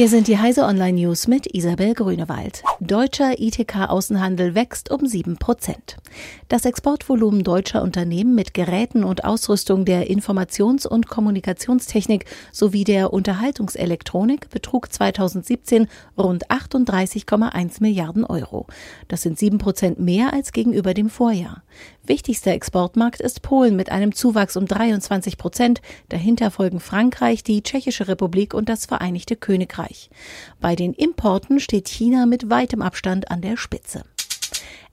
Hier sind die Heise Online News mit Isabel Grünewald. Deutscher ITK-Außenhandel wächst um 7 Prozent. Das Exportvolumen deutscher Unternehmen mit Geräten und Ausrüstung der Informations- und Kommunikationstechnik sowie der Unterhaltungselektronik betrug 2017 rund 38,1 Milliarden Euro. Das sind 7 Prozent mehr als gegenüber dem Vorjahr. Wichtigster Exportmarkt ist Polen mit einem Zuwachs um 23 Prozent. Dahinter folgen Frankreich, die Tschechische Republik und das Vereinigte Königreich. Bei den Importen steht China mit weitem Abstand an der Spitze.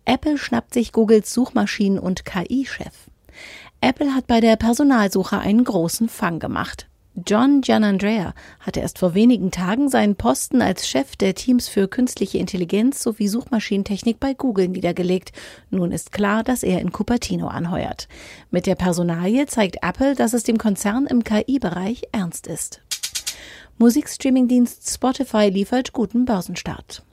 Apple schnappt sich Googles Suchmaschinen- und KI-Chef. Apple hat bei der Personalsuche einen großen Fang gemacht. John Gianandrea hatte erst vor wenigen Tagen seinen Posten als Chef der Teams für künstliche Intelligenz sowie Suchmaschinentechnik bei Google niedergelegt. Nun ist klar, dass er in Cupertino anheuert. Mit der Personalie zeigt Apple, dass es dem Konzern im KI-Bereich ernst ist. Musikstreamingdienst Spotify liefert guten Börsenstart.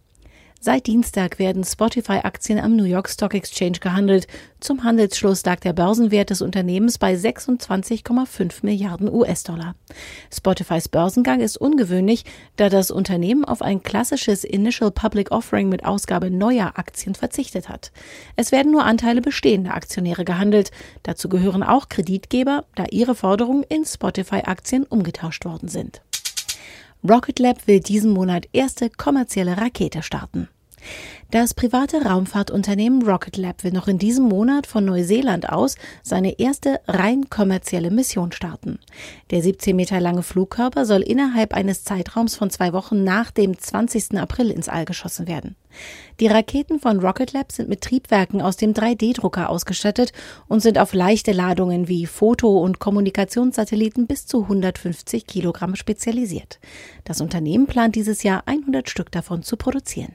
Seit Dienstag werden Spotify-Aktien am New York Stock Exchange gehandelt. Zum Handelsschluss lag der Börsenwert des Unternehmens bei 26,5 Milliarden US-Dollar. Spotifys Börsengang ist ungewöhnlich, da das Unternehmen auf ein klassisches Initial Public Offering mit Ausgabe neuer Aktien verzichtet hat. Es werden nur Anteile bestehender Aktionäre gehandelt. Dazu gehören auch Kreditgeber, da ihre Forderungen in Spotify-Aktien umgetauscht worden sind. Rocket Lab will diesen Monat erste kommerzielle Rakete starten. Das private Raumfahrtunternehmen Rocket Lab will noch in diesem Monat von Neuseeland aus seine erste rein kommerzielle Mission starten. Der 17 Meter lange Flugkörper soll innerhalb eines Zeitraums von zwei Wochen nach dem 20. April ins All geschossen werden. Die Raketen von Rocket Lab sind mit Triebwerken aus dem 3D-Drucker ausgestattet und sind auf leichte Ladungen wie Foto- und Kommunikationssatelliten bis zu 150 Kilogramm spezialisiert. Das Unternehmen plant dieses Jahr 100 Stück davon zu produzieren.